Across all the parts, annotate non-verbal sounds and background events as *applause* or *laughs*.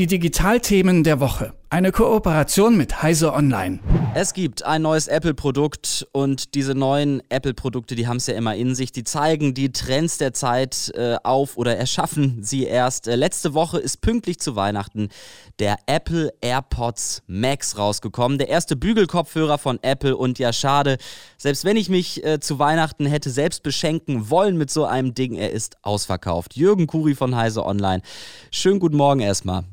Die Digitalthemen der Woche. Eine Kooperation mit Heise Online. Es gibt ein neues Apple-Produkt und diese neuen Apple-Produkte, die haben es ja immer in sich. Die zeigen die Trends der Zeit äh, auf oder erschaffen sie erst. Äh, letzte Woche ist pünktlich zu Weihnachten der Apple AirPods Max rausgekommen. Der erste Bügelkopfhörer von Apple und ja, schade. Selbst wenn ich mich äh, zu Weihnachten hätte selbst beschenken wollen mit so einem Ding, er ist ausverkauft. Jürgen Kuri von Heise Online. Schönen guten Morgen erstmal.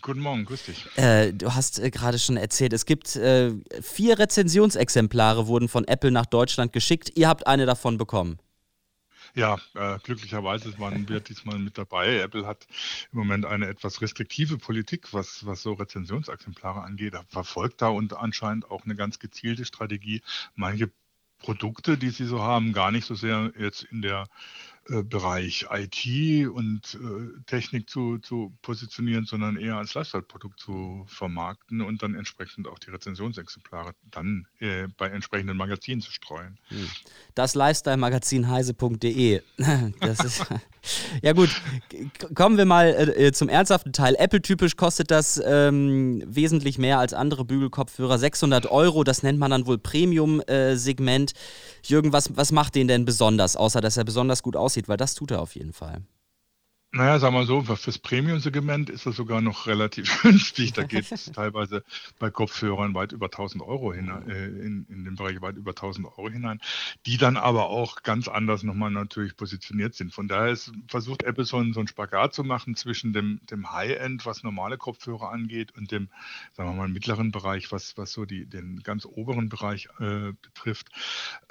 Guten Morgen, grüß dich. Äh, du hast äh, gerade schon erzählt, es gibt äh, vier Rezensionsexemplare wurden von Apple nach Deutschland geschickt. Ihr habt eine davon bekommen. Ja, äh, glücklicherweise waren wir diesmal mit dabei. Apple hat im Moment eine etwas restriktive Politik, was, was so Rezensionsexemplare angeht. Er verfolgt da und anscheinend auch eine ganz gezielte Strategie, manche Produkte, die sie so haben, gar nicht so sehr jetzt in der Bereich IT und äh, Technik zu, zu positionieren, sondern eher als Lifestyle-Produkt zu vermarkten und dann entsprechend auch die Rezensionsexemplare dann äh, bei entsprechenden Magazinen zu streuen. Hm. Das Lifestyle-Magazin heise.de. *laughs* *laughs* ja gut, kommen wir mal äh, zum ernsthaften Teil. Apple-typisch kostet das ähm, wesentlich mehr als andere Bügelkopfhörer, 600 Euro. Das nennt man dann wohl Premium-Segment. Jürgen, was, was macht den denn besonders, außer dass er besonders gut aussieht? Aussieht, weil das tut er auf jeden Fall. Naja, sagen wir so, fürs Premium-Segment ist das sogar noch relativ *laughs* günstig. Da geht es *laughs* teilweise bei Kopfhörern weit über 1000 Euro hinein, äh, in, in den Bereich weit über 1000 Euro hinein, die dann aber auch ganz anders nochmal natürlich positioniert sind. Von daher ist, versucht Apple so einen, so einen Spagat zu machen zwischen dem, dem High-End, was normale Kopfhörer angeht, und dem, sagen wir mal, mittleren Bereich, was, was so die, den ganz oberen Bereich äh, betrifft.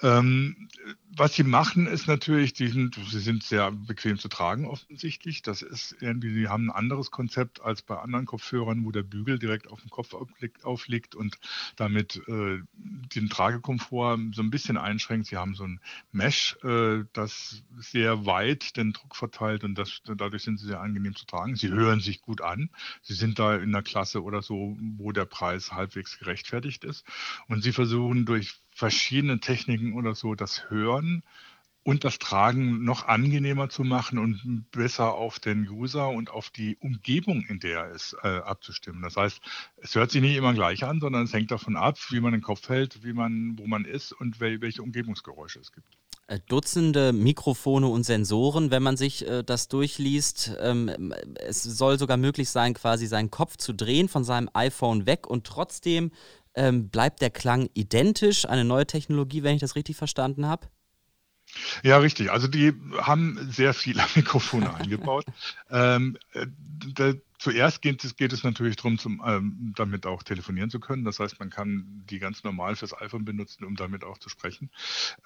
Ähm, was sie machen, ist natürlich, die sind, sie sind sehr bequem zu tragen offensichtlich wichtig. Das ist irgendwie, sie haben ein anderes Konzept als bei anderen Kopfhörern, wo der Bügel direkt auf dem Kopf aufliegt und damit äh, den Tragekomfort so ein bisschen einschränkt. Sie haben so ein Mesh, äh, das sehr weit den Druck verteilt und das, dadurch sind sie sehr angenehm zu tragen. Sie hören sich gut an. Sie sind da in der Klasse oder so, wo der Preis halbwegs gerechtfertigt ist. Und sie versuchen durch verschiedene Techniken oder so das Hören und das Tragen noch angenehmer zu machen und besser auf den User und auf die Umgebung, in der er ist, äh, abzustimmen. Das heißt, es hört sich nicht immer gleich an, sondern es hängt davon ab, wie man den Kopf hält, wie man, wo man ist und wel welche Umgebungsgeräusche es gibt. Äh, Dutzende Mikrofone und Sensoren, wenn man sich äh, das durchliest. Ähm, es soll sogar möglich sein, quasi seinen Kopf zu drehen von seinem iPhone weg und trotzdem ähm, bleibt der Klang identisch. Eine neue Technologie, wenn ich das richtig verstanden habe. Ja, richtig. Also die haben sehr viele *laughs* Mikrofone eingebaut. *laughs* ähm, äh, Zuerst geht es, geht es natürlich darum, zum, ähm, damit auch telefonieren zu können. Das heißt, man kann die ganz normal fürs iPhone benutzen, um damit auch zu sprechen.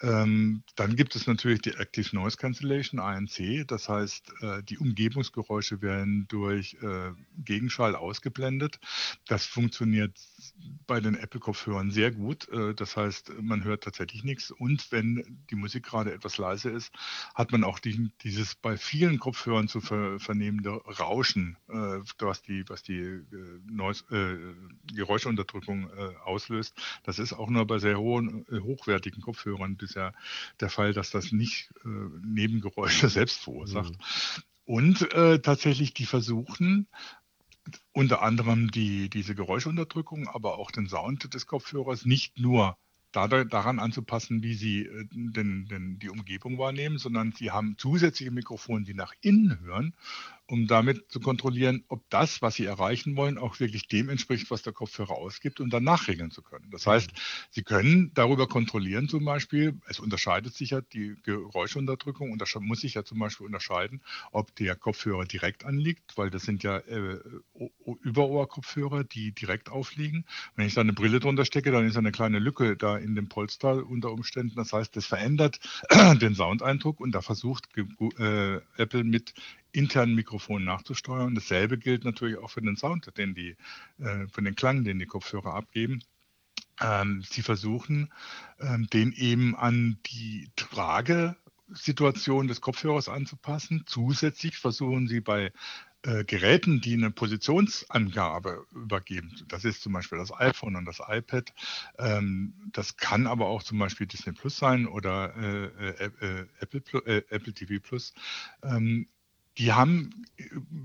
Ähm, dann gibt es natürlich die Active Noise Cancellation, ANC. Das heißt, äh, die Umgebungsgeräusche werden durch äh, Gegenschall ausgeblendet. Das funktioniert bei den Apple-Kopfhörern sehr gut. Äh, das heißt, man hört tatsächlich nichts. Und wenn die Musik gerade etwas leise ist, hat man auch die, dieses bei vielen Kopfhörern zu ver vernehmende Rauschen äh, was die, was die äh, Neues, äh, Geräuschunterdrückung äh, auslöst. Das ist auch nur bei sehr hohen, äh, hochwertigen Kopfhörern bisher der Fall, dass das nicht äh, Nebengeräusche *laughs* selbst verursacht. Mhm. Und äh, tatsächlich, die versuchen, unter anderem die, diese Geräuschunterdrückung, aber auch den Sound des Kopfhörers nicht nur daran anzupassen, wie sie den, den, die Umgebung wahrnehmen, sondern sie haben zusätzliche Mikrofone, die nach innen hören um damit zu kontrollieren, ob das, was Sie erreichen wollen, auch wirklich dem entspricht, was der Kopfhörer ausgibt und dann nachregeln zu können. Das heißt, Sie können darüber kontrollieren zum Beispiel, es unterscheidet sich ja die Geräuschunterdrückung und das muss sich ja zum Beispiel unterscheiden, ob der Kopfhörer direkt anliegt, weil das sind ja äh, Überohrkopfhörer, die direkt aufliegen. Wenn ich da eine Brille drunter stecke, dann ist eine kleine Lücke da in dem Polster unter Umständen. Das heißt, das verändert *clears throat* den Soundeindruck und da versucht äh, Apple mit internen Mikrofonen nachzusteuern. Dasselbe gilt natürlich auch für den Sound, den die, äh, für den Klang, den die Kopfhörer abgeben. Ähm, sie versuchen, ähm, den eben an die Tragesituation des Kopfhörers anzupassen. Zusätzlich versuchen sie bei äh, Geräten, die eine Positionsangabe übergeben. Das ist zum Beispiel das iPhone und das iPad. Ähm, das kann aber auch zum Beispiel Disney Plus sein oder äh, Apple, TV Plus. Die haben äh,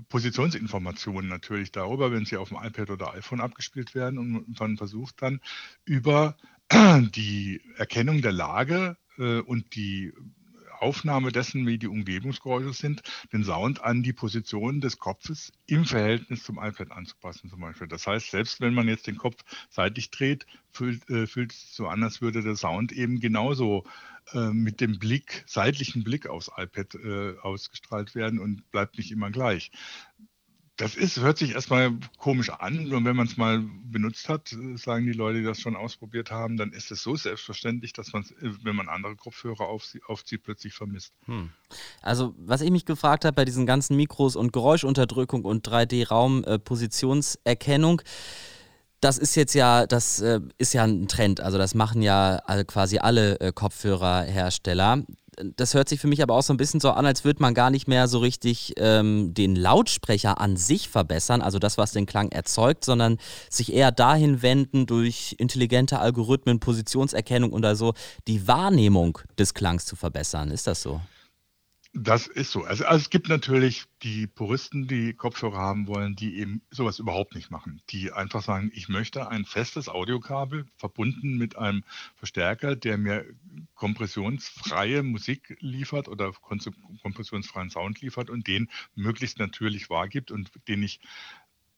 Positionsinformationen natürlich darüber, wenn sie auf dem iPad oder iPhone abgespielt werden und man versucht dann über *clears throat* die Erkennung der Lage äh, und die Aufnahme dessen, wie die Umgebungsgeräusche sind, den Sound an die Position des Kopfes im Verhältnis zum iPad anzupassen zum Beispiel. Das heißt, selbst wenn man jetzt den Kopf seitlich dreht, fühlt, äh, fühlt es so an, als würde der Sound eben genauso äh, mit dem Blick, seitlichen Blick aufs iPad äh, ausgestrahlt werden und bleibt nicht immer gleich. Das ist, hört sich erstmal komisch an. Und wenn man es mal benutzt hat, sagen die Leute, die das schon ausprobiert haben, dann ist es so selbstverständlich, dass man es, wenn man andere Kopfhörer aufzieht, plötzlich vermisst. Hm. Also, was ich mich gefragt habe bei diesen ganzen Mikros und Geräuschunterdrückung und 3D-Raum-Positionserkennung, äh, das ist jetzt ja, das äh, ist ja ein Trend. Also das machen ja quasi alle äh, Kopfhörerhersteller das hört sich für mich aber auch so ein bisschen so an, als würde man gar nicht mehr so richtig ähm, den Lautsprecher an sich verbessern, also das, was den Klang erzeugt, sondern sich eher dahin wenden, durch intelligente Algorithmen, Positionserkennung oder so, die Wahrnehmung des Klangs zu verbessern. Ist das so? Das ist so. Also, also, es gibt natürlich die Puristen, die Kopfhörer haben wollen, die eben sowas überhaupt nicht machen. Die einfach sagen, ich möchte ein festes Audiokabel verbunden mit einem Verstärker, der mir kompressionsfreie Musik liefert oder kompressionsfreien Sound liefert und den möglichst natürlich wahrgibt und den ich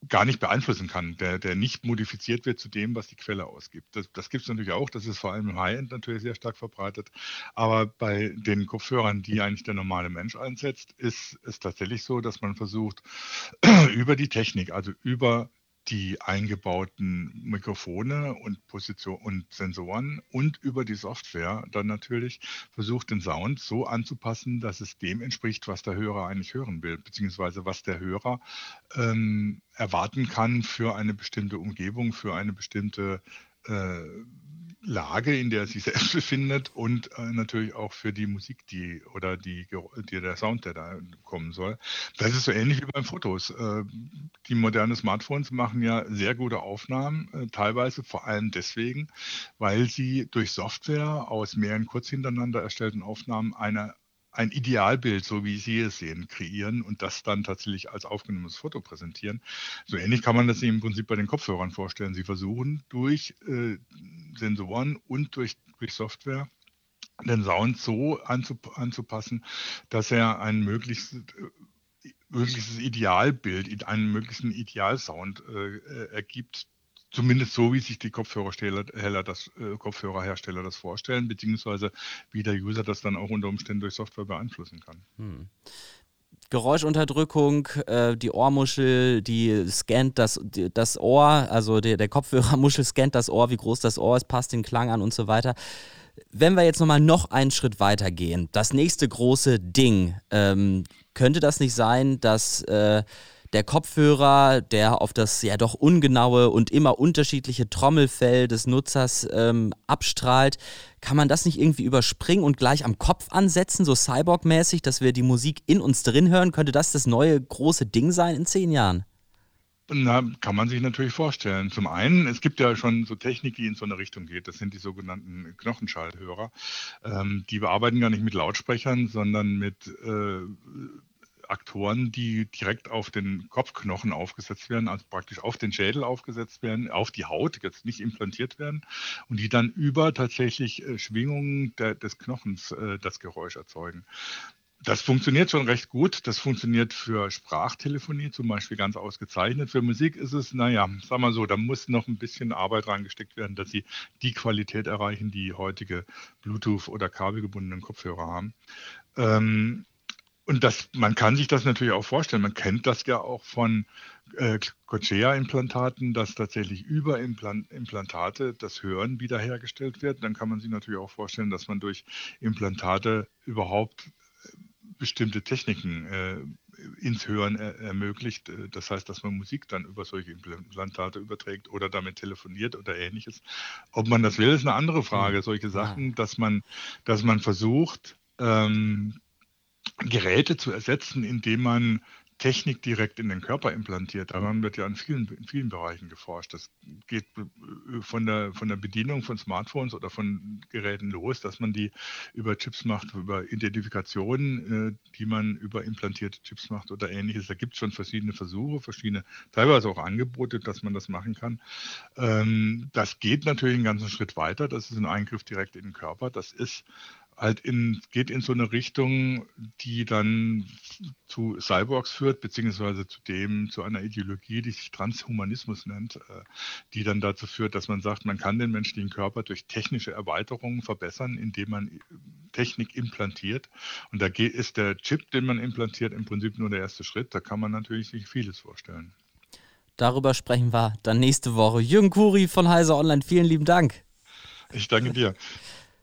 gar nicht beeinflussen kann, der, der nicht modifiziert wird zu dem, was die Quelle ausgibt. Das, das gibt es natürlich auch, das ist vor allem im High-End natürlich sehr stark verbreitet. Aber bei den Kopfhörern, die eigentlich der normale Mensch einsetzt, ist es tatsächlich so, dass man versucht, *clears throat* über die Technik, also über die eingebauten Mikrofone und Position und Sensoren und über die Software dann natürlich versucht, den Sound so anzupassen, dass es dem entspricht, was der Hörer eigentlich hören will, beziehungsweise was der Hörer ähm, erwarten kann für eine bestimmte Umgebung, für eine bestimmte äh, Lage, in der er sich selbst *laughs* befindet und äh, natürlich auch für die Musik, die oder die, die, der Sound, der da kommen soll. Das ist so ähnlich wie beim Fotos. Äh, die modernen Smartphones machen ja sehr gute Aufnahmen, äh, teilweise vor allem deswegen, weil sie durch Software aus mehreren kurz hintereinander erstellten Aufnahmen eine ein Idealbild, so wie Sie es sehen, kreieren und das dann tatsächlich als aufgenommenes Foto präsentieren. So ähnlich kann man das im Prinzip bei den Kopfhörern vorstellen. Sie versuchen durch äh, Sensoren und durch, durch Software den Sound so anzup anzupassen, dass er ein möglichst äh, möglichstes Idealbild, einen möglichen Idealsound äh, ergibt, Zumindest so, wie sich die Kopfhörerhersteller das, äh, Kopfhörerhersteller das vorstellen, beziehungsweise wie der User das dann auch unter Umständen durch Software beeinflussen kann. Hm. Geräuschunterdrückung, äh, die Ohrmuschel, die scannt das, die, das Ohr, also der, der Kopfhörermuschel scannt das Ohr, wie groß das Ohr ist, passt den Klang an und so weiter. Wenn wir jetzt nochmal noch einen Schritt weiter gehen, das nächste große Ding, ähm, könnte das nicht sein, dass äh, der Kopfhörer, der auf das ja doch ungenaue und immer unterschiedliche Trommelfell des Nutzers ähm, abstrahlt, kann man das nicht irgendwie überspringen und gleich am Kopf ansetzen, so Cyborg-mäßig, dass wir die Musik in uns drin hören? Könnte das das neue große Ding sein in zehn Jahren? Na, kann man sich natürlich vorstellen. Zum einen, es gibt ja schon so Technik, die in so eine Richtung geht. Das sind die sogenannten Knochenschalthörer. Ähm, die bearbeiten gar nicht mit Lautsprechern, sondern mit äh, Aktoren, die direkt auf den Kopfknochen aufgesetzt werden, also praktisch auf den Schädel aufgesetzt werden, auf die Haut, jetzt nicht implantiert werden und die dann über tatsächlich äh, Schwingungen der, des Knochens äh, das Geräusch erzeugen. Das funktioniert schon recht gut. Das funktioniert für Sprachtelefonie zum Beispiel ganz ausgezeichnet. Für Musik ist es, naja, sagen wir so, da muss noch ein bisschen Arbeit reingesteckt werden, dass sie die Qualität erreichen, die heutige Bluetooth- oder kabelgebundenen Kopfhörer haben. Ähm, und das, man kann sich das natürlich auch vorstellen. Man kennt das ja auch von äh, Cochlear-Implantaten, dass tatsächlich über Implant Implantate das Hören wiederhergestellt wird. Dann kann man sich natürlich auch vorstellen, dass man durch Implantate überhaupt äh, bestimmte Techniken äh, ins Hören er ermöglicht. Äh, das heißt, dass man Musik dann über solche Implantate überträgt oder damit telefoniert oder ähnliches. Ob man das will, ist eine andere Frage. Solche Sachen, dass man, dass man versucht, ähm, Geräte zu ersetzen, indem man Technik direkt in den Körper implantiert. Daran wird ja in vielen, in vielen Bereichen geforscht. Das geht äh, von der, von der Bedienung von Smartphones oder von Geräten los, dass man die über Chips macht, über Identifikation, äh, die man über implantierte Chips macht oder ähnliches. Da gibt es schon verschiedene Versuche, verschiedene, teilweise auch Angebote, dass man das machen kann. Ähm, das geht natürlich einen ganzen Schritt weiter. Das ist ein Eingriff direkt in den Körper. Das ist halt in, geht in so eine Richtung, die dann zu Cyborgs führt, beziehungsweise zu dem, zu einer Ideologie, die sich Transhumanismus nennt, äh, die dann dazu führt, dass man sagt, man kann den menschlichen Körper durch technische Erweiterungen verbessern, indem man Technik implantiert. Und da ist der Chip, den man implantiert, im Prinzip nur der erste Schritt. Da kann man natürlich sich vieles vorstellen. Darüber sprechen wir dann nächste Woche. Jürgen Kuri von Heise Online, vielen lieben Dank. Ich danke dir.